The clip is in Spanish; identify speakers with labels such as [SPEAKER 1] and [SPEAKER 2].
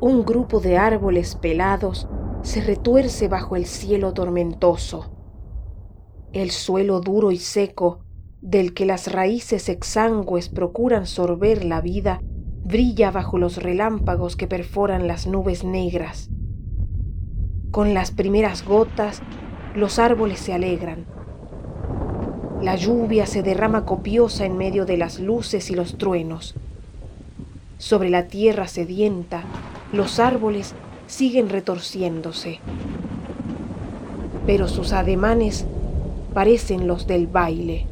[SPEAKER 1] un grupo de árboles pelados se retuerce bajo el cielo tormentoso. El suelo duro y seco, del que las raíces exangües procuran sorber la vida, brilla bajo los relámpagos que perforan las nubes negras. Con las primeras gotas, los árboles se alegran. La lluvia se derrama copiosa en medio de las luces y los truenos. Sobre la tierra sedienta, los árboles siguen retorciéndose, pero sus ademanes parecen los del baile.